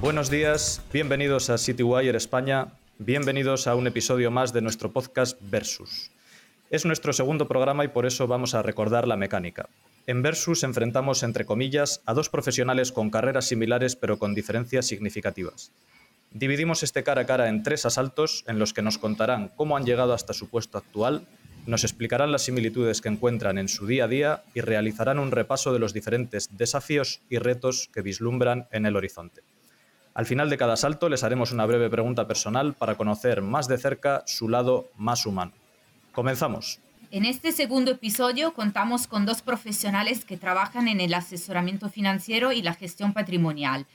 Buenos días, bienvenidos a CityWire España, bienvenidos a un episodio más de nuestro podcast Versus. Es nuestro segundo programa y por eso vamos a recordar la mecánica. En Versus enfrentamos, entre comillas, a dos profesionales con carreras similares pero con diferencias significativas. Dividimos este cara a cara en tres asaltos en los que nos contarán cómo han llegado hasta su puesto actual, nos explicarán las similitudes que encuentran en su día a día y realizarán un repaso de los diferentes desafíos y retos que vislumbran en el horizonte. Al final de cada asalto les haremos una breve pregunta personal para conocer más de cerca su lado más humano. Comenzamos. En este segundo episodio contamos con dos profesionales que trabajan en el asesoramiento financiero y la gestión patrimonial.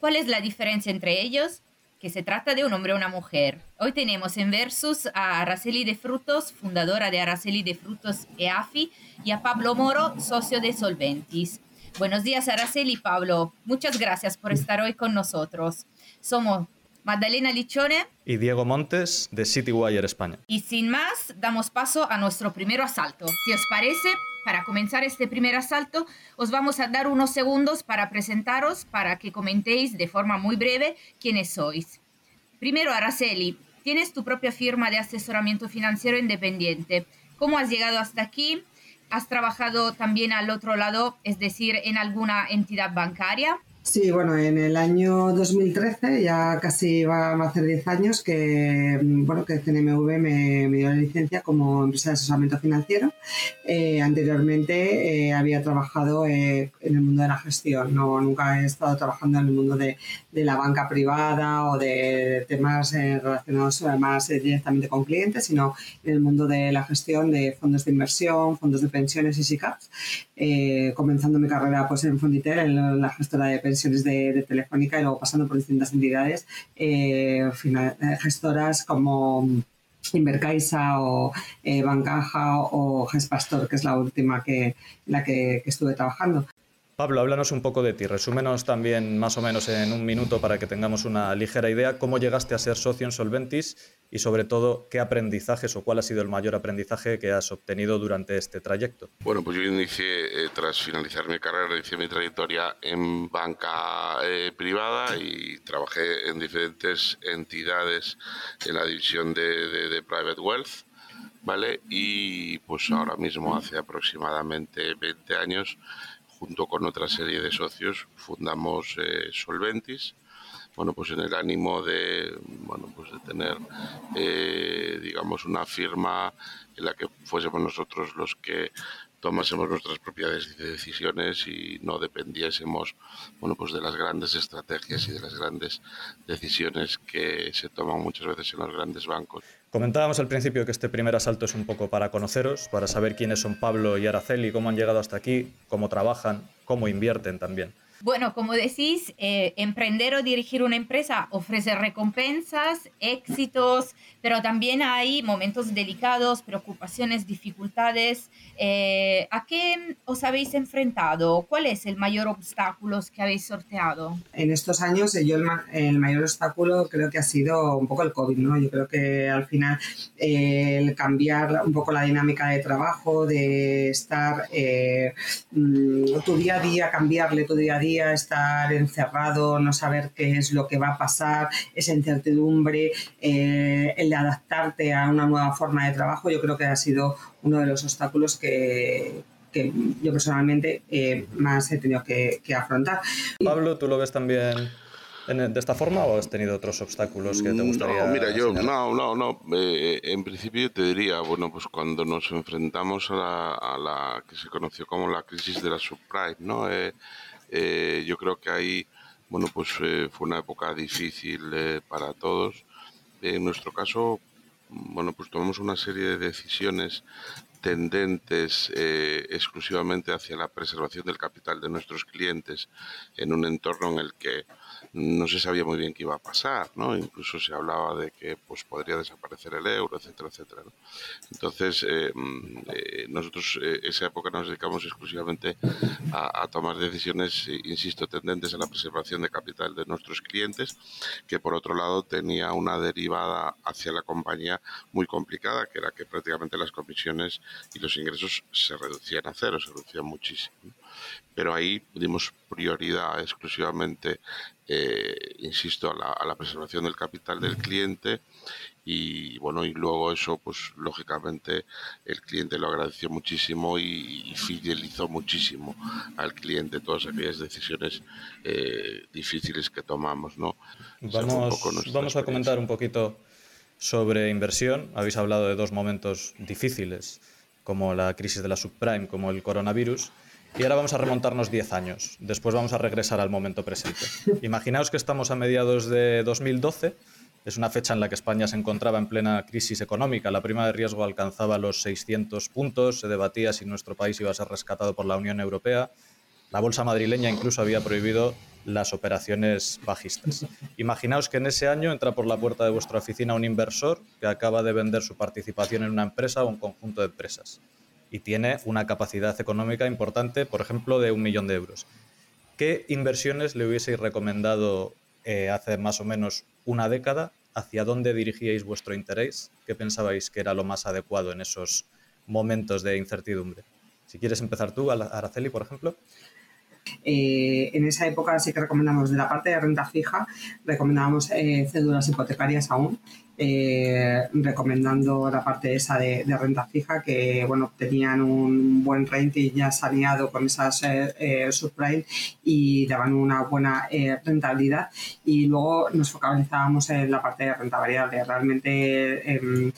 ¿Cuál es la diferencia entre ellos? que se trata de un hombre o una mujer. Hoy tenemos en Versus a Araceli de Frutos, fundadora de Araceli de Frutos EAFI, y a Pablo Moro, socio de Solventis. Buenos días, Araceli y Pablo. Muchas gracias por estar hoy con nosotros. Somos Magdalena Lichone y Diego Montes de CityWire España. Y sin más, damos paso a nuestro primer asalto. Si os parece, para comenzar este primer asalto, os vamos a dar unos segundos para presentaros, para que comentéis de forma muy breve quiénes sois. Primero, Araceli, tienes tu propia firma de asesoramiento financiero independiente. ¿Cómo has llegado hasta aquí? ¿Has trabajado también al otro lado, es decir, en alguna entidad bancaria? Sí, bueno, en el año 2013, ya casi va a hacer 10 años que, bueno, que CNMV me, dio la licencia como empresa de asesoramiento financiero. Eh, anteriormente eh, había trabajado eh, en el mundo de la gestión, no, nunca he estado trabajando en el mundo de, de la banca privada o de temas relacionados más directamente con clientes, sino en el mundo de la gestión de fondos de inversión, fondos de pensiones y SICAPs, comenzando mi carrera pues, en Fonditel, en la gestora de pensiones de, Telefónica y luego pasando por distintas entidades eh, eh, gestoras como Invercaisa o eh, Bancaja o Gespastor, que es la última que la que estuve trabajando. Pablo, háblanos un poco de ti. Resúmenos también más o menos en un minuto para que tengamos una ligera idea cómo llegaste a ser socio en Solventis y sobre todo qué aprendizajes o cuál ha sido el mayor aprendizaje que has obtenido durante este trayecto. Bueno, pues yo inicié, eh, tras finalizar mi carrera, inicié mi trayectoria en banca eh, privada y trabajé en diferentes entidades en la división de, Private Wealth. ¿Vale? Y pues ahora mismo, hace aproximadamente 20 años, junto con otra serie de socios, fundamos eh, Solventis, bueno, pues en el ánimo de, bueno, pues de tener, eh, digamos, una firma en la que fuésemos nosotros los que tomásemos nuestras propias decisiones y no dependiésemos bueno pues de las grandes estrategias y de las grandes decisiones que se toman muchas veces en los grandes bancos. Comentábamos al principio que este primer asalto es un poco para conoceros, para saber quiénes son Pablo y Araceli, cómo han llegado hasta aquí, cómo trabajan, cómo invierten también. Bueno, como decís, eh, emprender o dirigir una empresa ofrece recompensas, éxitos, pero también hay momentos delicados, preocupaciones, dificultades. Eh, ¿A qué os habéis enfrentado? ¿Cuál es el mayor obstáculo que habéis sorteado? En estos años, eh, yo el, mayor obstáculo creo que ha sido un poco el COVID, ¿no? Yo creo que al final el cambiar un poco la dinámica de trabajo, de estar mm, tu día a día, cambiarle tu día a día estar encerrado, no saber qué es lo que va a pasar, esa incertidumbre, eh, el de adaptarte a una nueva forma de trabajo, yo creo que ha sido uno de los obstáculos que, yo personalmente eh, más he tenido que, afrontar. Pablo, ¿tú lo ves también de esta forma o has tenido otros obstáculos que te gustaría? No, mira, yo no, no, no. Eh, en principio te diría, bueno, pues cuando nos enfrentamos a la, a la que se conoció como la crisis de la subprime, ¿no? Eh, yo creo que ahí, bueno, pues eh, fue una época difícil eh, para todos. En nuestro caso, bueno, pues tomamos una serie de decisiones tendentes exclusivamente hacia la preservación del capital de nuestros clientes en un entorno en el que no se sabía muy bien qué iba a pasar, ¿no? Incluso se hablaba de que pues podría desaparecer el euro, etcétera, etcétera. Entonces, nosotros eh, esa época nos dedicamos exclusivamente a, tomar decisiones, insisto, tendentes a la preservación de capital de nuestros clientes, que por otro lado tenía una derivada hacia la compañía muy complicada, que era que prácticamente las comisiones y los ingresos se reducían a cero, se reducían muchísimo pero ahí dimos prioridad exclusivamente, eh, insisto, a la, preservación del capital del cliente y bueno, y luego eso, pues lógicamente el cliente lo agradeció muchísimo y, fidelizó muchísimo al cliente todas aquellas decisiones eh, difíciles que tomamos, ¿no? Vamos, vamos a comentar un poquito sobre inversión. Habéis hablado de dos momentos difíciles, como la crisis de la subprime, como el coronavirus. Y ahora vamos a remontarnos 10 años. Después vamos a regresar al momento presente. Imaginaos que estamos a mediados de 2012. Es una fecha en la que España se encontraba en plena crisis económica. La prima de riesgo alcanzaba los 600 puntos. Se debatía si nuestro país iba a ser rescatado por la Unión Europea. La bolsa madrileña incluso había prohibido las operaciones bajistas. Imaginaos que en ese año entra por la puerta de vuestra oficina un inversor que acaba de vender su participación en una empresa o un conjunto de empresas y tiene una capacidad económica importante, por ejemplo, de un millón de euros. ¿Qué inversiones le hubieseis recomendado eh, hace más o menos una década? ¿Hacia dónde dirigíais vuestro interés? ¿Qué pensabais que era lo más adecuado en esos momentos de incertidumbre? Si quieres empezar tú, Araceli, por ejemplo. Eh, en esa época sí que recomendamos de la parte de renta fija, recomendábamos eh, cédulas hipotecarias aún, eh, recomendando la parte esa de, renta fija que bueno tenían un buen rating ya saneado con esas subprime y daban una buena rentabilidad y luego nos focalizábamos en la parte de renta variable. Realmente em,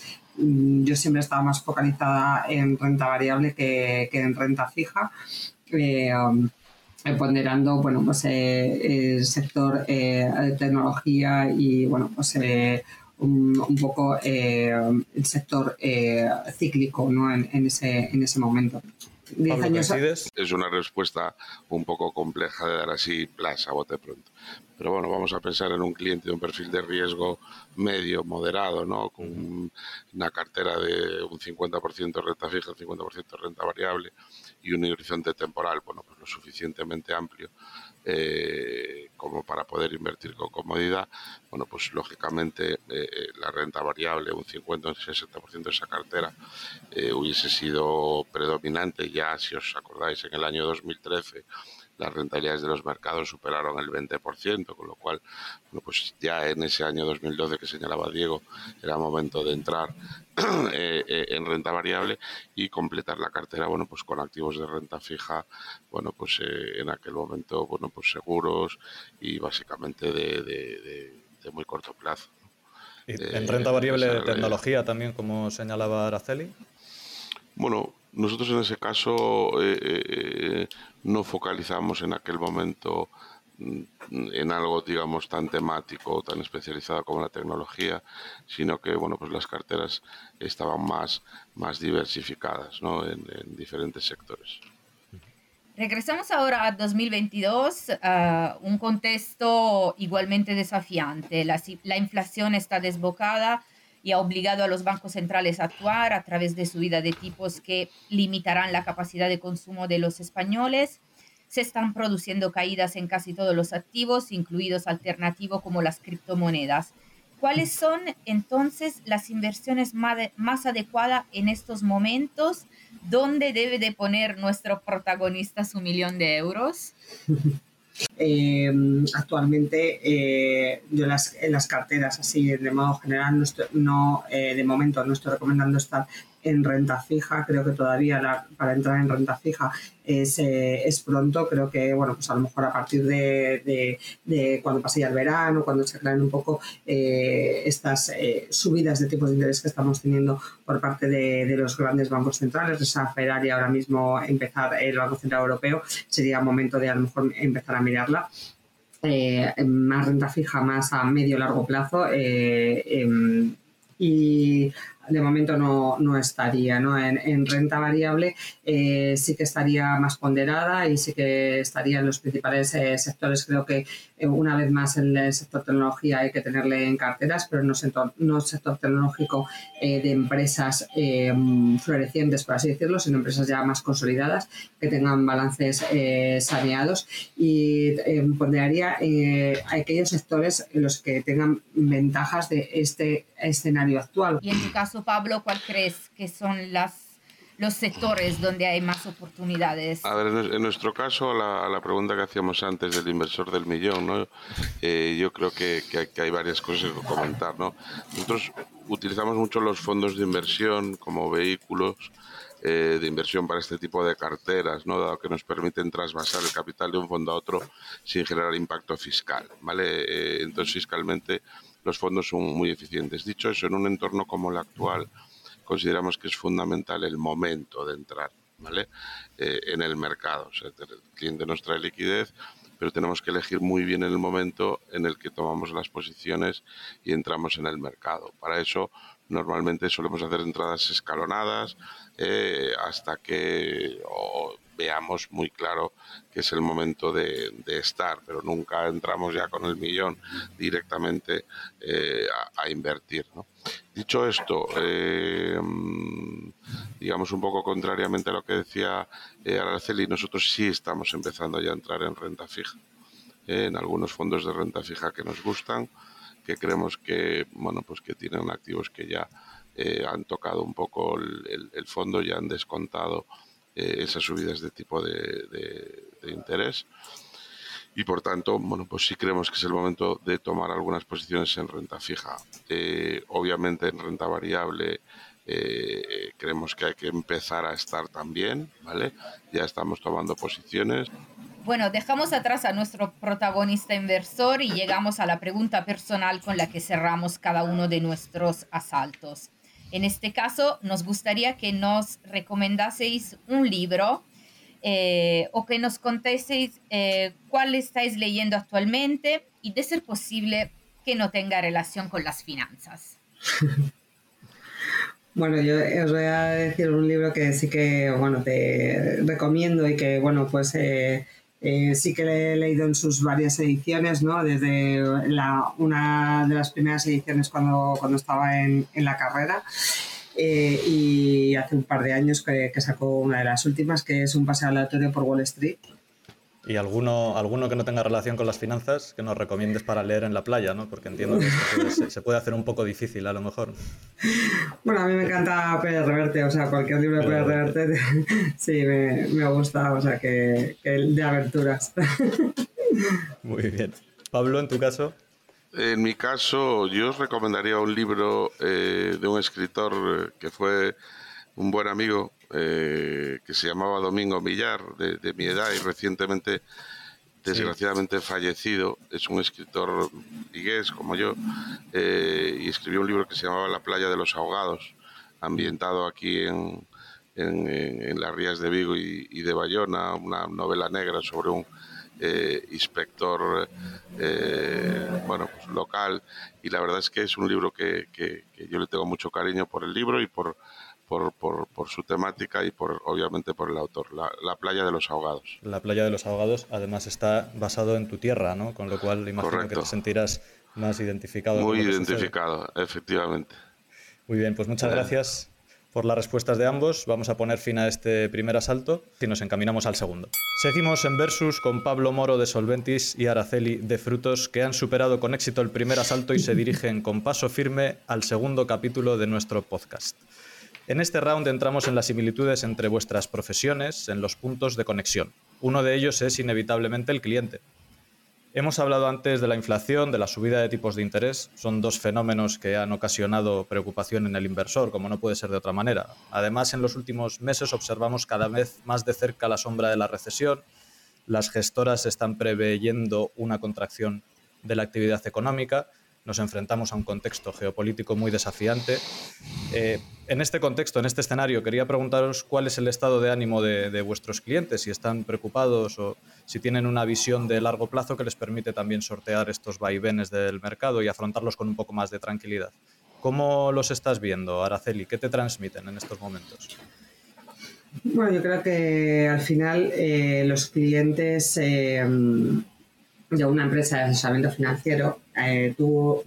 yo siempre estaba más focalizada en renta variable que, en renta fija. Ponderando bueno pues eh, el sector eh, de tecnología y bueno pues eh, un, un, poco el sector cíclico ¿no? en, en, ese, en ese momento. Años... Es una respuesta un poco compleja de dar así plaza bote pronto. Pero bueno, vamos a pensar en un cliente de un perfil de riesgo medio, moderado, ¿no? Con una cartera de un 50% renta fija, un 50% renta variable y un horizonte temporal, bueno, pues lo suficientemente amplio eh, como para poder invertir con comodidad, bueno, pues lógicamente eh, eh, la renta variable, un 50 o un 60% de esa cartera, hubiese sido predominante. Ya, si os acordáis, en el año 2013 las rentabilidades de los mercados superaron el 20%, con lo cual, bueno, pues ya en ese año 2012 que señalaba Diego, era momento de entrar eh, eh, en renta variable y completar la cartera, bueno, pues con activos de renta fija, bueno, pues eh, en aquel momento, bueno, pues seguros y básicamente de, muy corto plazo. en renta variable de tecnología también, como señalaba Araceli? Bueno, nosotros en ese caso eh, eh, no focalizamos en aquel momento mm, en algo digamos tan temático o tan especializado como la tecnología, sino que bueno pues las carteras estaban más, más diversificadas ¿no? en, diferentes sectores. Regresamos ahora a 2022, un contexto igualmente desafiante. La inflación está desbocada, y ha obligado a los bancos centrales a actuar a través de subida de tipos que limitarán la capacidad de consumo de los españoles. Se están produciendo caídas en casi todos los activos, incluidos alternativos como las criptomonedas. ¿Cuáles son entonces las inversiones más, adecuadas en estos momentos? ¿Dónde debe de poner nuestro protagonista su millón de euros? Eh, actualmente eh, yo las, en las carteras así de modo general no, eh, de momento no estoy recomendando estar en renta fija. Creo que todavía para entrar en renta fija es, eh, es, pronto. Creo que, bueno, pues a lo mejor a partir de, de, cuando pase ya el verano, cuando se aclaren un poco eh, estas eh, subidas de tipos de interés que estamos teniendo por parte de, los grandes bancos centrales, esa Ferrari ahora mismo empezar el Banco Central Europeo, sería momento de a lo mejor empezar a mirarla. más renta fija, más a medio largo plazo. Em, y de momento no, no estaría. ¿no? En, renta variable eh, sí que estaría más ponderada y sí que estaría en los principales eh, sectores. Creo que eh, una vez más el sector tecnología hay que tenerle en carteras, pero no sector, no sector tecnológico de empresas florecientes, por así decirlo, sino empresas ya más consolidadas que tengan balances saneados. Y ponderaría aquellos sectores en los que tengan ventajas de este escenario actual. En Pablo, ¿cuál crees que son las los sectores donde hay más oportunidades? A ver, en nuestro caso, la, la pregunta que hacíamos antes del inversor del millón, ¿no? Eh, yo creo que, que, hay varias cosas que comentar. ¿no? Nosotros utilizamos mucho los fondos de inversión como vehículos eh, de inversión para este tipo de carteras, ¿no? dado que nos permiten trasvasar el capital de un fondo a otro sin generar impacto fiscal. ¿vale? Eh, entonces, fiscalmente, los fondos son muy eficientes. Dicho eso, en un entorno como el actual, consideramos que es fundamental el momento de entrar ¿vale? Eh, en el mercado. el cliente nos trae liquidez, pero tenemos que elegir muy bien el momento en el que tomamos las posiciones y entramos en el mercado. Para eso, normalmente solemos hacer entradas escalonadas eh, hasta que veamos muy claro que es el momento de, estar, pero nunca entramos ya con el millón directamente eh, a, invertir. Dicho esto, eh, digamos un poco contrariamente a lo que decía eh, Araceli, nosotros sí estamos empezando ya a entrar en renta fija, en algunos fondos de renta fija que nos gustan, que creemos que, bueno, pues que tienen activos que ya han tocado un poco el, el fondo, ya han descontado eh, esas subidas de tipo de, interés. Y por tanto, bueno, pues sí creemos que es el momento de tomar algunas posiciones en renta fija. Eh, obviamente en renta variable eh, creemos que hay que empezar a estar también, ¿vale? Ya estamos tomando posiciones. Bueno, dejamos atrás a nuestro protagonista inversor y llegamos a la pregunta personal con la que cerramos cada uno de nuestros asaltos. En este caso, nos gustaría que nos recomendaseis un libro eh, o que nos contéis eh, cuál estáis leyendo actualmente y, de ser posible, que no tenga relación con las finanzas. Bueno, yo os voy a decir un libro que sí que, bueno, te recomiendo y que, bueno, pues eh, eh, sí que le he leído en sus varias ediciones, ¿no? Desde la, una de las primeras ediciones cuando, cuando estaba en, en la carrera. Eh, y hace un par de años que, que, sacó una de las últimas, que es un paseo aleatorio por Wall Street, ¿Y alguno, alguno que no tenga relación con las finanzas que nos recomiendes para leer en la playa? ¿no? Porque entiendo que se, puede hacer un poco difícil a lo mejor. Bueno, a mí me encanta Pérez Reverte, o sea, cualquier libro de Pérez Reverte sí, me, me, gusta, o sea, que, que de aventuras. Muy bien. Pablo, en tu caso. En mi caso, yo os recomendaría un libro eh, de un escritor eh, que fue un buen amigo eh, que se llamaba Domingo Millar, de, mi edad y recientemente, desgraciadamente fallecido. Es un escritor vigués como yo eh, y escribió un libro que se llamaba La playa de los ahogados, ambientado aquí en, en, las rías de Vigo y, de Bayona, una novela negra sobre un eh, inspector bueno pues local y la verdad es que es un libro que, que, yo le tengo mucho cariño por el libro y por por, por, por, su temática y por obviamente por el autor, la, playa de los ahogados. La playa de los ahogados además está basado en tu tierra, ¿no? Con lo cual imagino que te sentirás más identificado. Muy identificado, efectivamente. Muy bien, pues muchas gracias por las respuestas de ambos. Vamos a poner fin a este primer asalto y nos encaminamos al segundo. Seguimos en Versus con Pablo Moro de Solventis y Araceli de Frutos, que han superado con éxito el primer asalto y se dirigen con paso firme al segundo capítulo de nuestro podcast. En este round entramos en las similitudes entre vuestras profesiones, en los puntos de conexión. Uno de ellos es inevitablemente el cliente. Hemos hablado antes de la inflación, de la subida de tipos de interés. Son dos fenómenos que han ocasionado preocupación en el inversor, como no puede ser de otra manera. Además, en los últimos meses observamos cada vez más de cerca la sombra de la recesión. Las gestoras están preveyendo una contracción de la actividad económica nos enfrentamos a un contexto geopolítico muy desafiante. Eh, en este contexto, en este escenario, quería preguntaros cuál es el estado de ánimo de, vuestros clientes, si están preocupados o si tienen una visión de largo plazo que les permite también sortear estos vaivenes del mercado y afrontarlos con un poco más de tranquilidad. ¿Cómo los estás viendo, Araceli? ¿Qué te transmiten en estos momentos? Bueno, yo creo que al final eh, los clientes eh, de una empresa de asesoramiento financiero, eh, tú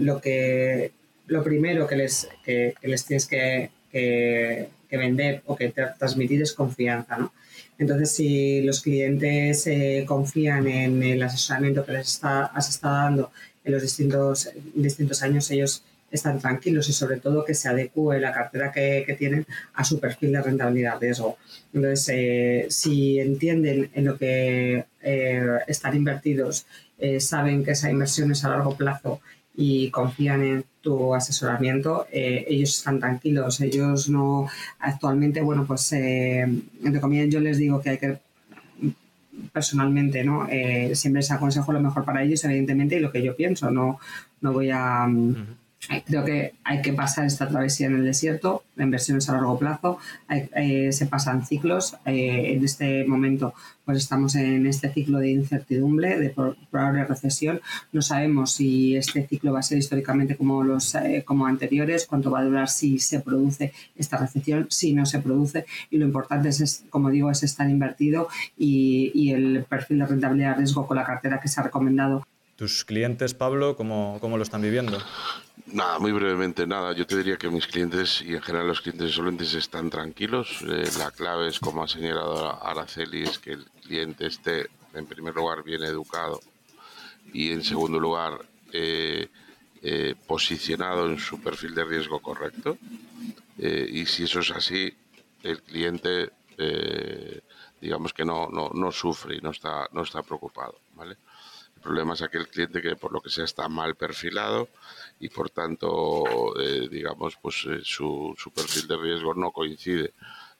lo que lo primero que les, que, les tienes que, que, vender o que transmitir es confianza, ¿no? Entonces, si los clientes confían en el asesoramiento que les está, has estado dando en los distintos, distintos años, ellos están tranquilos y sobre todo que se adecue la cartera que, tienen a su perfil de rentabilidad riesgo. Entonces, eh, si entienden en lo que eh, están invertidos, eh, saben que esa inversión es a largo plazo y confían en tu asesoramiento, ellos están tranquilos. Ellos no, actualmente, bueno, pues entre comillas yo les digo que hay que personalmente, ¿no? siempre les aconsejo lo mejor para ellos, evidentemente, y lo que yo pienso. No, no voy a, Creo que hay que pasar esta travesía en el desierto, la inversión es a largo plazo, eh, se pasan ciclos. Eh, en este momento pues estamos en este ciclo de incertidumbre, de probable recesión. No sabemos si este ciclo va a ser históricamente como los eh, como anteriores, cuánto va a durar si se produce esta recesión, si no se produce. Y lo importante es, como digo, es estar invertido y, el perfil de rentabilidad riesgo con la cartera que se ha recomendado ¿Tus clientes, Pablo, cómo, cómo, lo están viviendo? Nada, muy brevemente, nada. Yo te diría que mis clientes y en general los clientes solventes están tranquilos. Eh, la clave es, como ha señalado Araceli, es que el cliente esté, en primer lugar, bien educado y, en segundo lugar, eh, eh, posicionado en su perfil de riesgo correcto. y si eso es así, el cliente, digamos que no, no, no sufre y no está, no está preocupado, ¿vale? Problema es aquel cliente que por lo que sea está mal perfilado y por tanto, eh, digamos, pues eh, su, su, perfil de riesgo no coincide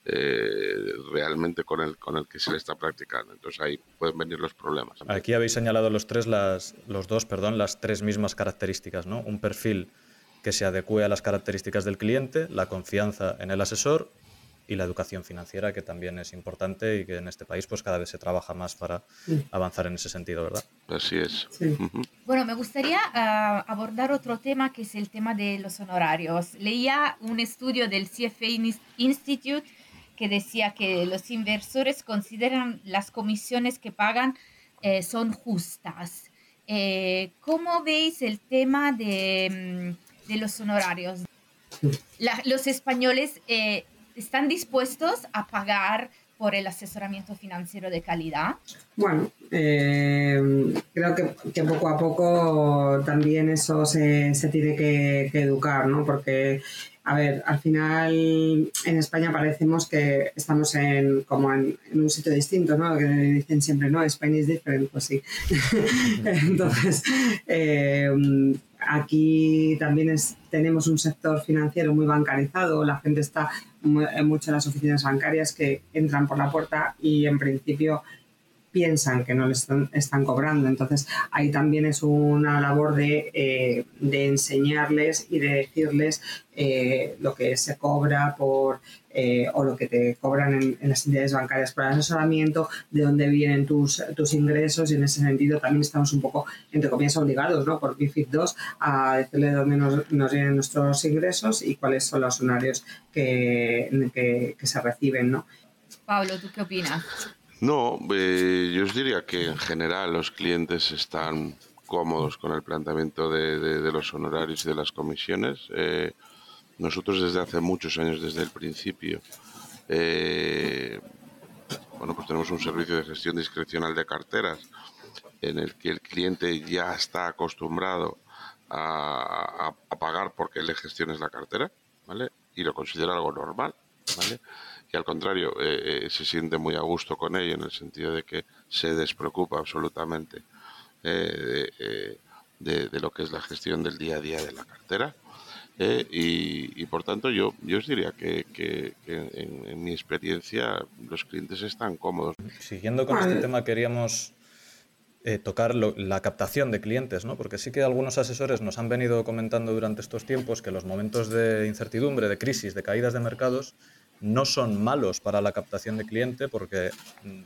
eh, realmente con el, con el que se le está practicando. Entonces ahí pueden venir los problemas. Aquí habéis señalado los tres, las, los dos, perdón, las tres mismas características, ¿no? Un perfil que se adecue a las características del cliente, la confianza en el asesor y la educación financiera, que también es importante y que en este país pues cada vez se trabaja más para avanzar en ese sentido, ¿verdad? Así es. Bueno, me gustaría ah, abordar otro tema que es el tema de los honorarios. Leía un estudio del CFA Institute que decía que los inversores consideran las comisiones que pagan eh, son justas. Eh, ¿Cómo veis el tema de, mm, de los honorarios? los españoles eh, ¿Están dispuestos a pagar por el asesoramiento financiero de calidad? Bueno, eh, creo que, poco a poco también eso se, tiene que, educar, ¿no? Porque, a ver, al final en España parecemos que estamos en como en, un sitio distinto, ¿no? Que dicen siempre, no, España es diferente, pues sí. Entonces, eh, Aquí también tenemos un sector financiero muy bancarizado, la gente está en muchas las oficinas bancarias que entran por la puerta y en principio piensan que no les están, cobrando. Entonces, ahí también es una labor de, eh, enseñarles y de decirles eh, lo que se cobra por eh, o lo que te cobran en, las entidades bancarias por el asesoramiento, de dónde vienen tus, tus ingresos y en ese sentido también estamos un poco, entre comillas, obligados ¿no? por BIFID 2 a decirle de dónde nos, nos, vienen nuestros ingresos y cuáles son los horarios que, que, que se reciben. ¿no? Pablo, ¿tú qué opinas? No, eh, yo os diría que en general los clientes están cómodos con el planteamiento de, los honorarios y de las comisiones. Eh, nosotros desde hace muchos años, desde el principio, eh, bueno, pues tenemos un servicio de gestión discrecional de carteras en el que el cliente ya está acostumbrado a, pagar porque le gestiones la cartera, ¿vale? Y lo considera algo normal, ¿vale? Al contrario eh, eh, se siente muy a gusto con ello en el sentido de que se despreocupa absolutamente eh, de, lo que es la gestión del día a día de la cartera. Y, por tanto yo, yo os diría que, en, mi experiencia los clientes están cómodos. Siguiendo con este tema queríamos tocar la captación de clientes, ¿no? porque sí que algunos asesores nos han venido comentando durante estos tiempos que los momentos de incertidumbre, de crisis, de caídas de mercados, no son malos para la captación de cliente porque mm,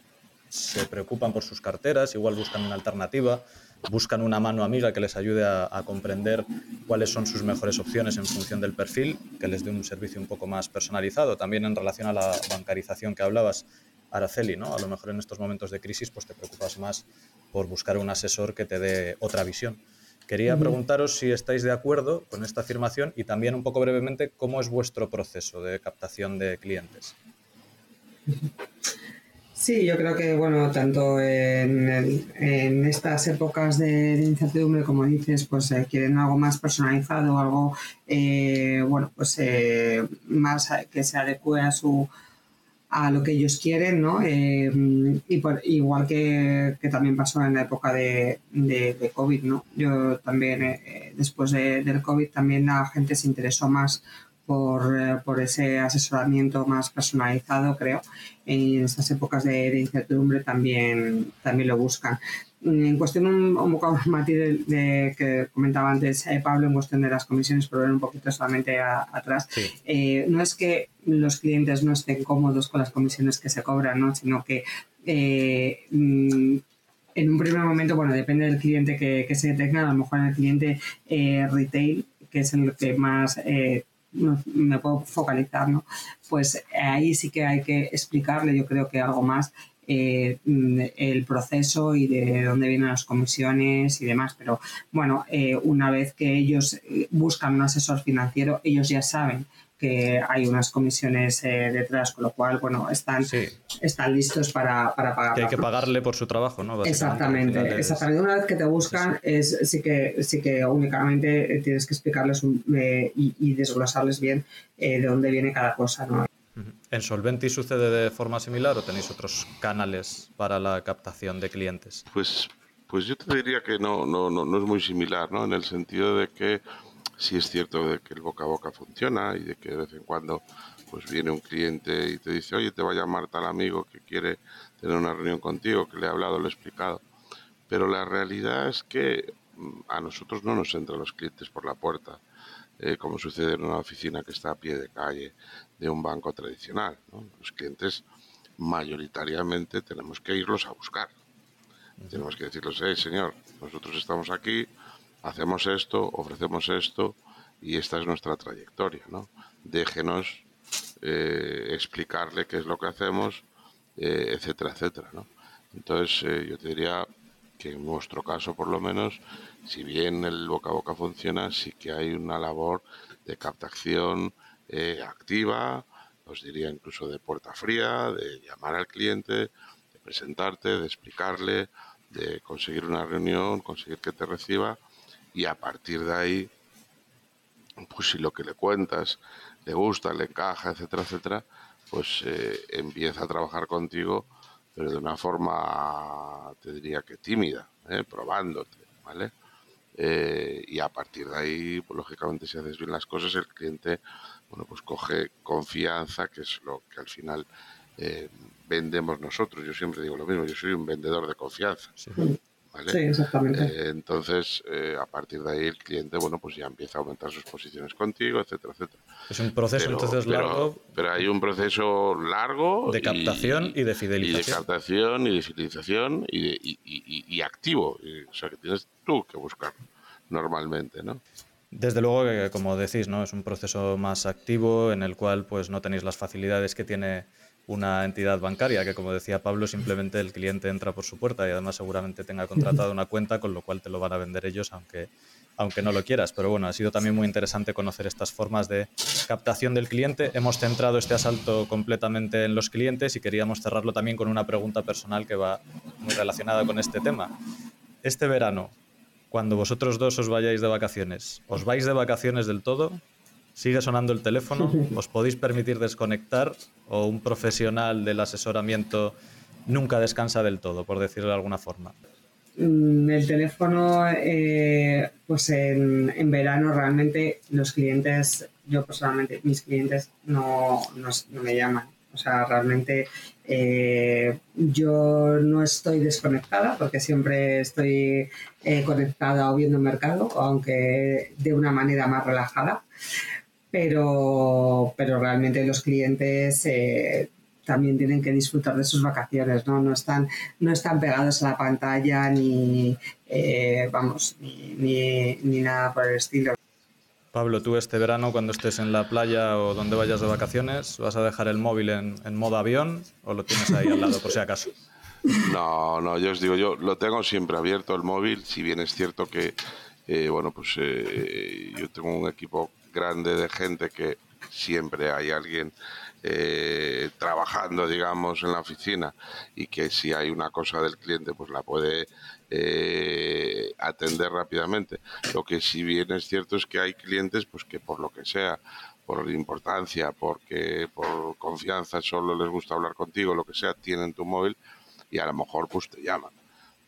se preocupan por sus carteras, igual buscan una alternativa buscan una mano amiga que les ayude a, comprender cuáles son sus mejores opciones en función del perfil, que les dé un servicio un poco más personalizado. También en relación a la bancarización que hablabas, Araceli, ¿no? A lo mejor en estos momentos de crisis pues te preocupas más por buscar un asesor que te dé otra visión. Quería preguntaros si estáis de acuerdo con esta afirmación y también un poco brevemente cómo es vuestro proceso de captación de clientes. Sí, yo creo que, bueno, tanto en, estas épocas de, incertidumbre, como dices, pues eh, quieren algo más personalizado, algo, eh, bueno, pues eh, más que se adecue a su a lo que ellos quieren, ¿no? y por, igual que, también pasó en la época de, de, COVID, ¿no? Yo también, después del COVID, también la gente se interesó más eh, por, ese asesoramiento más personalizado, creo. En estas épocas de, incertidumbre también, también lo buscan. En cuestión, un, un poco matiz de, que comentaba antes eh, Pablo, en cuestión de las comisiones, por ver un poquito solamente atrás, eh, no es que los clientes no estén cómodos con las comisiones que se cobran, ¿no? sino que mm, en un primer momento, bueno, depende del cliente que, se tenga, a lo mejor en el cliente retail, que es el que más me puedo focalizar, ¿no? Pues ahí sí que hay que explicarle, yo creo que algo más eh, el proceso y de dónde vienen las comisiones y demás. Pero bueno, eh, una vez que ellos buscan un asesor financiero, ellos ya saben que hay unas comisiones eh, detrás, con lo cual, bueno, están, están listos para, para pagar. Que hay que pagarle por su trabajo, ¿no? Exactamente, exactamente. Una vez que te buscan, Es, sí, que, sí que únicamente eh, tienes que explicarles eh, y, desglosarles bien de dónde viene cada cosa, ¿no? ¿En Solventi sucede de forma similar o tenéis otros canales para la captación de clientes? Pues, pues yo te diría que no, no, no, no es muy similar, ¿no? En el sentido de que sí es cierto de que el boca a boca funciona y de que de vez en cuando pues viene un cliente y te dice, oye, te va a llamar tal amigo que quiere tener una reunión contigo, que le he hablado, le he explicado. Pero la realidad es que mm, a nosotros no nos entran los clientes por la puerta, eh, como sucede en una oficina que está a pie de calle de un banco tradicional. Los clientes mayoritariamente tenemos que irlos a buscar. Tenemos que decirles, hey, señor, nosotros estamos aquí, hacemos esto, ofrecemos esto y esta es nuestra trayectoria, ¿no? Déjenos eh, explicarle qué es lo que hacemos, eh, etcétera, etcétera, ¿no? Entonces, eh, yo te diría que en nuestro caso, por lo menos, si bien el boca a boca funciona, sí que hay una labor de captación activa, os diría incluso de puerta fría, de llamar al cliente, de presentarte, de explicarle, de conseguir una reunión, conseguir que te reciba y a partir de ahí, pues si lo que le cuentas le gusta, le encaja, etcétera, etcétera, pues eh, empieza a trabajar contigo, pero de una forma, te diría que tímida, ¿eh? probándote, ¿vale? Eh, y a partir de ahí, pues, lógicamente, si haces bien las cosas, el cliente, bueno, pues coge confianza, que es lo que al final vendemos nosotros. Yo siempre digo lo mismo, yo soy un vendedor de confianza. Sí, exactamente. Eh, entonces, eh, a partir de ahí el cliente, bueno, pues ya empieza a aumentar sus posiciones contigo, etcétera, etcétera. Es un proceso entonces largo. Pero hay un proceso largo. De captación y, de fidelización. Y de captación y de fidelización y, y activo. o sea, que tienes tú que buscar normalmente, ¿no? Desde luego que, como decís, ¿no? Es un proceso más activo en el cual pues no tenéis las facilidades que tiene una entidad bancaria, que como decía Pablo, simplemente el cliente entra por su puerta y además seguramente tenga contratado una cuenta, con lo cual te lo van a vender ellos, aunque, aunque no lo quieras. Pero bueno, ha sido también muy interesante conocer estas formas de captación del cliente. Hemos centrado este asalto completamente en los clientes y queríamos cerrarlo también con una pregunta personal que va muy relacionada con este tema. Este verano, cuando vosotros dos os vayáis de vacaciones, ¿os vais de vacaciones del todo? Sigue sonando el teléfono, os podéis permitir desconectar o un profesional del asesoramiento nunca descansa del todo, por decirlo de alguna forma. Mm, el teléfono, eh, pues en, verano realmente los clientes, yo personalmente, mis clientes no, me llaman. O sea, realmente eh, yo no estoy desconectada porque siempre estoy eh, conectada o viendo el mercado, aunque de una manera más relajada pero, pero realmente los clientes, eh, también tienen que disfrutar de sus vacaciones, ¿no? No están, no están pegados a la pantalla ni, eh, vamos, ni, ni, nada por el estilo. Pablo, tú este verano cuando estés en la playa o donde vayas de vacaciones, ¿vas a dejar el móvil en, en modo avión o lo tienes ahí al lado por si acaso? No, no, yo os digo, yo lo tengo siempre abierto el móvil, si bien es cierto que, eh, bueno, pues eh, yo tengo un equipo grande de gente que siempre hay alguien eh, trabajando, digamos, en la oficina y que si hay una cosa del cliente, pues la puede eh, atender rápidamente. Lo que si bien es cierto es que hay clientes, pues que por lo que sea, por importancia, porque por confianza solo les gusta hablar contigo, lo que sea, tienen tu móvil y a lo mejor pues te llaman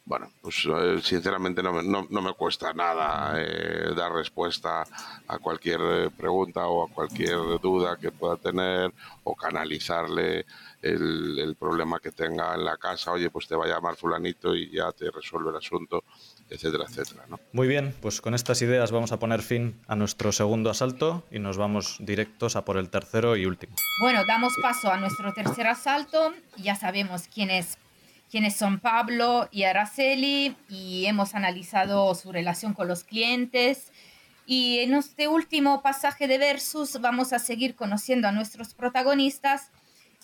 bueno, pues eh, sinceramente no me, no, me cuesta nada eh, dar respuesta a cualquier eh, pregunta o a cualquier duda que pueda tener o canalizarle el, problema que tenga en la casa. Oye, pues te va a llamar fulanito y ya te resuelve el asunto, etcétera, etcétera. ¿no? Muy bien, pues con estas ideas vamos a poner fin a nuestro segundo asalto y nos vamos directos a por el tercero y último. Bueno, damos paso a nuestro tercer asalto. Ya sabemos quién es quiénes son Pablo y Araceli y hemos analizado su relación con los clientes. Y en este último pasaje de Versus vamos a seguir conociendo a nuestros protagonistas,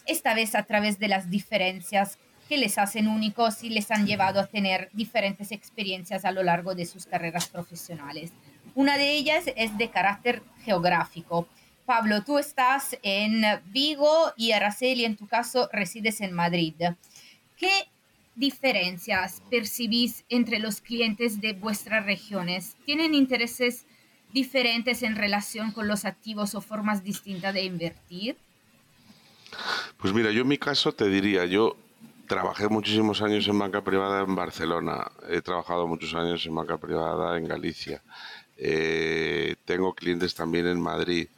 esta vez a través de las diferencias que les hacen únicos y les han llevado a tener diferentes experiencias a lo largo de sus carreras profesionales. Una de ellas es de carácter geográfico. Pablo, tú estás en Vigo y Araceli, en tu caso, resides en Madrid. ¿Qué diferencias percibís entre los clientes de vuestras regiones? ¿Tienen intereses diferentes en relación con los activos o formas distintas de invertir? Pues mira, yo en mi caso te diría, yo trabajé muchísimos años en banca privada en Barcelona, he trabajado muchos años en banca privada en Galicia, eh, tengo clientes también en Madrid,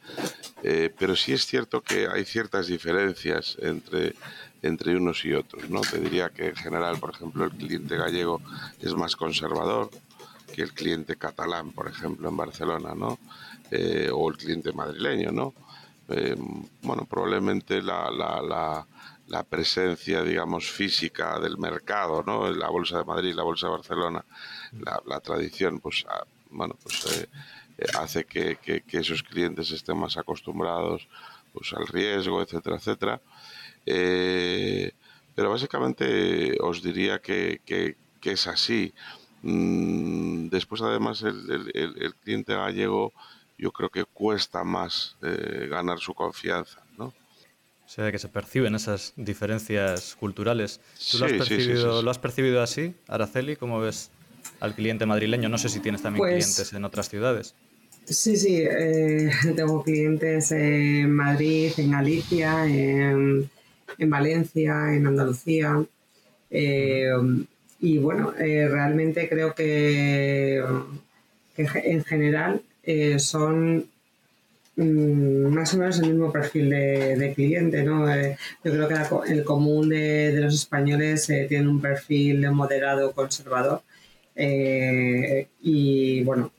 eh, pero sí es cierto que hay ciertas diferencias entre entre unos y otros. ¿no? Te diría que en general, por ejemplo, el cliente gallego es más conservador que el cliente catalán, por ejemplo, en Barcelona, ¿no? Eh, o el cliente madrileño, ¿no? Eh, bueno, probablemente la, la, la, presencia, digamos, física del mercado, ¿no? La Bolsa de Madrid, la Bolsa de Barcelona, la, tradición, pues, ah, bueno, pues eh, hace que, que, que, esos clientes estén más acostumbrados pues, al riesgo, etcétera, etcétera. Eh, pero básicamente os diría que, es así. Mm, después, además, el, cliente gallego yo creo que cuesta más eh, ganar su confianza. ¿no? O sea, que se perciben esas diferencias culturales. ¿Tú lo, has percibido, lo has percibido así, Araceli? ¿Cómo ves al cliente madrileño? No sé si tienes también pues clientes en otras ciudades. Sí, sí, eh, tengo clientes en Madrid, en Galicia, en en Valencia, en Andalucía. Eh, y bueno, eh, realmente creo que, en general eh, son mm, más o menos el mismo perfil de, cliente. ¿no? yo creo que el común de, los españoles tiene un perfil moderado conservador. y bueno,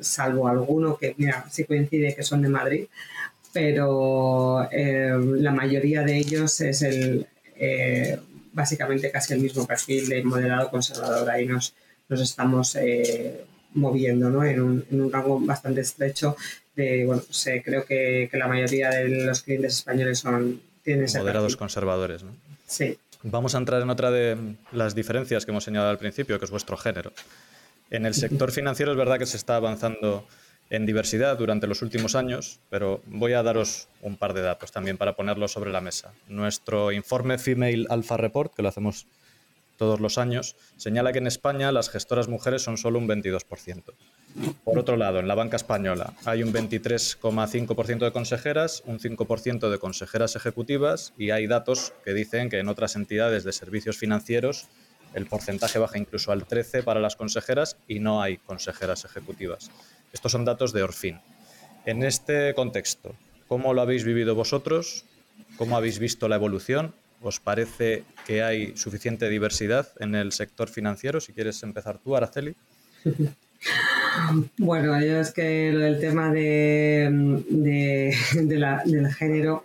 salvo alguno que, mira, sí coincide que son de Madrid, pero eh, la mayoría de ellos es el eh, básicamente casi el mismo perfil de moderado conservador. Ahí nos, nos estamos eh, moviendo ¿no? en, un, en, un, rango bastante estrecho. De, bueno, pues, creo que, que, la mayoría de los clientes españoles son tienen moderados conservadores. ¿no? Sí. Vamos a entrar en otra de las diferencias que hemos señalado al principio, que es vuestro género. En el sector financiero es verdad que se está avanzando en diversidad durante los últimos años, pero voy a daros un par de datos también para ponerlos sobre la mesa. Nuestro informe Female Alpha Report, que lo hacemos todos los años, señala que en España las gestoras mujeres son solo un 22%. Por otro lado, en la banca española hay un 23,5% de consejeras, un 5% de consejeras ejecutivas y hay datos que dicen que en otras entidades de servicios financieros el porcentaje baja incluso al 13% para las consejeras y no hay consejeras ejecutivas. Estos son datos de Orfin. En este contexto, ¿cómo lo habéis vivido vosotros? ¿Cómo habéis visto la evolución? ¿Os parece que hay suficiente diversidad en el sector financiero? Si quieres empezar tú, Araceli. Bueno, yo es que lo del tema de, del género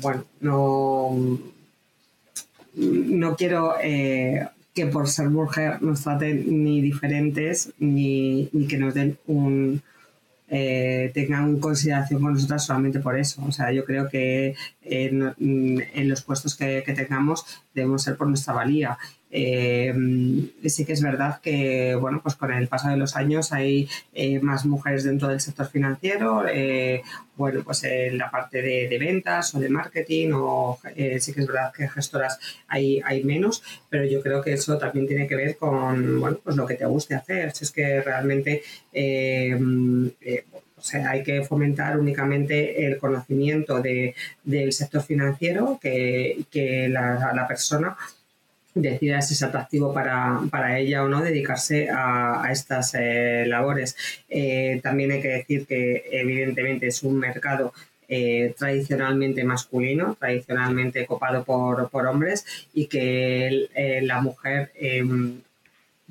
bueno, no, no quiero que por ser mujer nos traten ni diferentes ni, ni que nos den un, eh, tengan consideración con nosotras solamente por eso. O sea, yo creo que en, en los puestos que, que, tengamos debemos ser por nuestra valía. Eh, sí que es verdad que, bueno, pues con el paso de los años hay eh, más mujeres dentro del sector financiero, eh, bueno, pues en la parte de, ventas o de marketing, o sí que es verdad que gestoras hay, hay menos, pero yo creo que eso también tiene que ver con, bueno, pues lo que te guste hacer. Si es que realmente o sea, hay que fomentar únicamente el conocimiento de, del sector financiero, que, que la, la, persona decida si es atractivo para, para, ella o no dedicarse a, a estas eh, labores. Eh, también hay que decir que evidentemente es un mercado eh, tradicionalmente masculino, tradicionalmente copado por, por hombres y que la mujer em,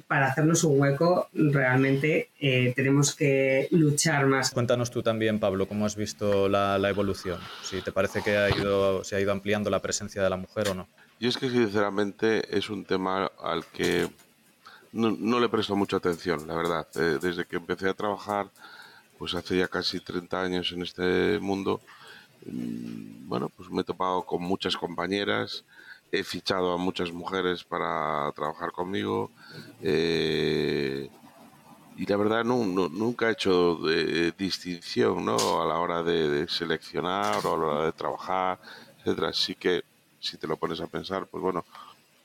para hacernos un hueco realmente tenemos que luchar más. Cuéntanos tú también, Pablo, cómo has visto la, la, evolución, si te parece que ha ido, se ha ido ampliando la presencia de la mujer o no. Y es que sinceramente es un tema al que no, no le presto mucha atención, la verdad. Eh, desde que empecé a trabajar, pues hace ya casi 30 años en este mundo, mmm, bueno, pues me he topado con muchas compañeras, he fichado a muchas mujeres para trabajar conmigo eh, y la verdad no, nunca he hecho distinción ¿no? a la hora de, de, seleccionar o a la hora de trabajar, etcétera. Sí que si te lo pones a pensar, pues bueno,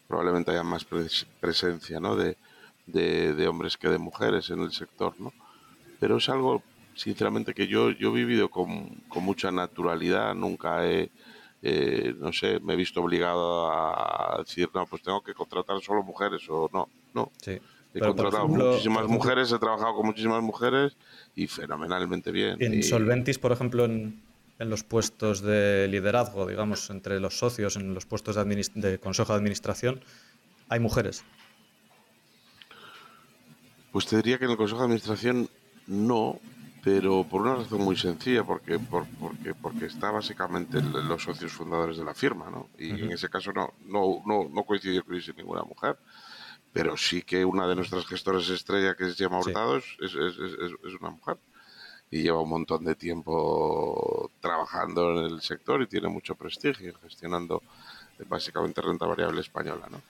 probablemente haya más pres presencia ¿no? de, de, de, hombres que de mujeres en el sector, ¿no? Pero es algo, sinceramente, que yo, yo he vivido con, con mucha naturalidad, nunca he, eh, no sé, me he visto obligado a decir, no, pues tengo que contratar solo mujeres o no, no. Sí. He Pero contratado ejemplo, muchísimas ejemplo, mujeres, he trabajado con muchísimas mujeres y fenomenalmente bien. En y... Solventis, por ejemplo, en, en, los puestos de liderazgo, digamos, entre los socios, en los puestos de, de consejo de administración, ¿hay mujeres? Pues te diría que en el consejo de administración no, pero por una razón muy sencilla, porque, por, porque, porque está básicamente los socios fundadores de la firma, ¿no? Y uh -huh. en ese caso no, no, no, no coincidió con ninguna mujer, pero sí que una de nuestras gestoras estrella, que es Gemma Hurtado, sí. es, es, es, es, una mujer. Y lleva un montón de tiempo trabajando en el sector y tiene mucho prestigio, gestionando básicamente renta variable española, ¿no?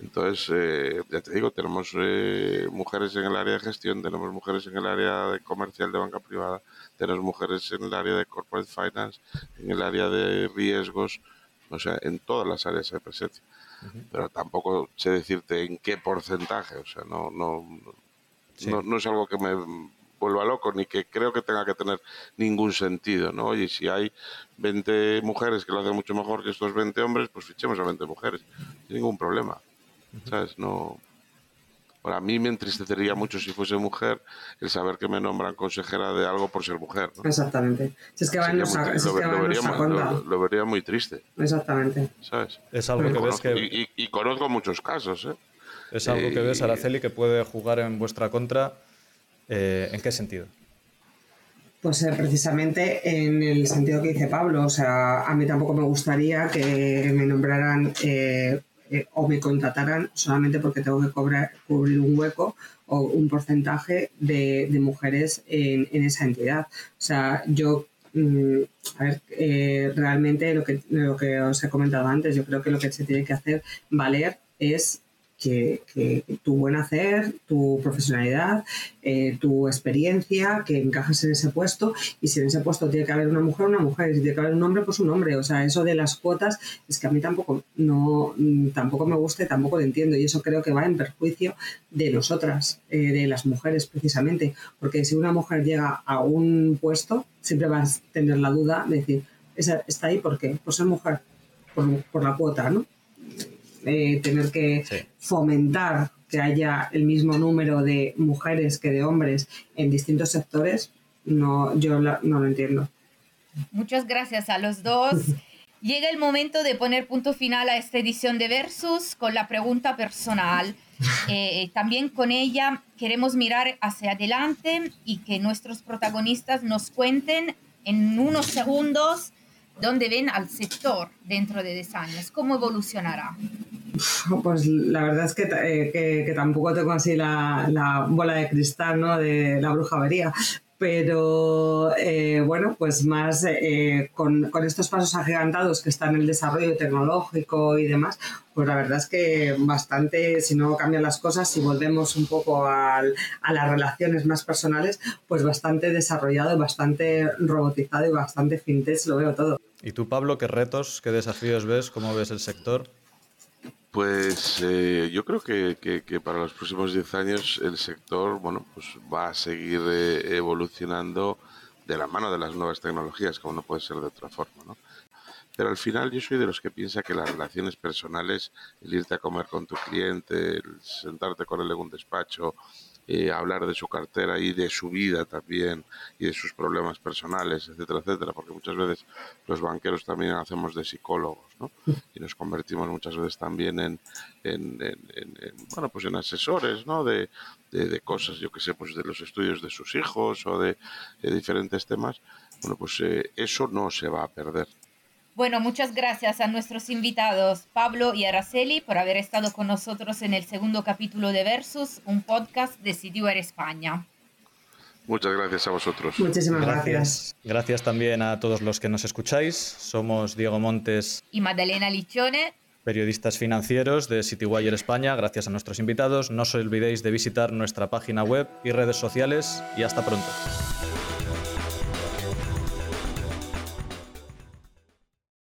Entonces, eh, ya te digo, tenemos eh, mujeres en el área de gestión, tenemos mujeres en el área de comercial de banca privada, tenemos mujeres en el área de corporate finance, en el área de riesgos, o sea, en todas las áreas hay presencia. Uh -huh. Pero tampoco sé decirte en qué porcentaje, o sea, no, no, sí. no, no es algo que me vuelva loco ni que creo que tenga que tener ningún sentido, ¿no? Oye, si hay 20 mujeres que lo hacen mucho mejor que estos 20 hombres, pues fichemos a 20 mujeres, sin ningún problema. ¿Sabes? No. Bueno, a mí me entristecería mucho si fuese mujer el saber que me nombran consejera de algo por ser mujer. ¿no? Exactamente. Si es que va en nuestra, lo, lo, lo, vería, lo, lo, vería muy triste. Exactamente. ¿Sabes? Es algo que conozco, ves que. Y, y, y, conozco muchos casos, ¿eh? Es algo que ves, Araceli, que puede jugar en vuestra contra. Eh, ¿En qué sentido? Pues eh, precisamente en el sentido que dice Pablo. O sea, a mí tampoco me gustaría que me nombraran. Eh, o me contrataran solamente porque tengo que cubrir un hueco o un porcentaje de, mujeres en, en, esa entidad. O sea, yo, mmm, a ver, realmente lo que, lo que os he comentado antes, yo creo que lo que se tiene que hacer valer es que, que, tu buen hacer, tu profesionalidad, eh, tu experiencia, que encajes en ese puesto y si en ese puesto tiene que haber una mujer, una mujer, y si tiene que haber un hombre, pues un hombre. O sea, eso de las cuotas es que a mí tampoco, no, tampoco me gusta y tampoco lo entiendo y eso creo que va en perjuicio de nosotras, eh, de las mujeres precisamente, porque si una mujer llega a un puesto, siempre vas a tener la duda de decir, ¿está ahí por qué? Por ser mujer, por la cuota, ¿no? Eh, tener que sí. fomentar que haya el mismo número de mujeres que de hombres en distintos sectores, no, yo la, no lo entiendo. Muchas gracias a los dos. Llega el momento de poner punto final a esta edición de Versus con la pregunta personal. Eh, también con ella queremos mirar hacia adelante y que nuestros protagonistas nos cuenten en unos segundos ¿Dónde ven al sector dentro de 10 años? ¿Cómo evolucionará? Pues la verdad es que, eh, que, tampoco tengo así la, la, bola de cristal ¿no? de la brujería, pero eh, bueno, pues más eh, con, con, estos pasos agigantados que están en el desarrollo tecnológico y demás, pues la verdad es que bastante, si no cambian las cosas, si volvemos un poco al, a las relaciones más personales, pues bastante desarrollado, bastante robotizado y bastante fintech, lo veo todo. ¿Y tú, Pablo, qué retos, qué desafíos ves, cómo ves el sector? Pues eh, yo creo que, que, para los próximos 10 años el sector bueno, pues va a seguir eh, evolucionando de la mano de las nuevas tecnologías, como no puede ser de otra forma. ¿no? Pero al final yo soy de los que piensa que las relaciones personales, el irte a comer con tu cliente, el sentarte con él en un despacho, eh, hablar de su cartera y de su vida también y de sus problemas personales, etcétera, etcétera, porque muchas veces los banqueros también hacemos de psicólogos, ¿no? Y nos convertimos muchas veces también en, en, bueno, pues en asesores, ¿no? De, de, cosas, yo que sé, pues de los estudios de sus hijos o de, diferentes temas. Bueno, pues eh, eso no se va a perder. Bueno, muchas gracias a nuestros invitados Pablo y Araceli por haber estado con nosotros en el segundo capítulo de Versus, un podcast de CityWare España. Muchas gracias a vosotros. Muchísimas gracias. Gracias también a todos los que nos escucháis. Somos Diego Montes y Madalena Lichone, periodistas financieros de CityWire España. Gracias a nuestros invitados. No os olvidéis de visitar nuestra página web y redes sociales y hasta pronto.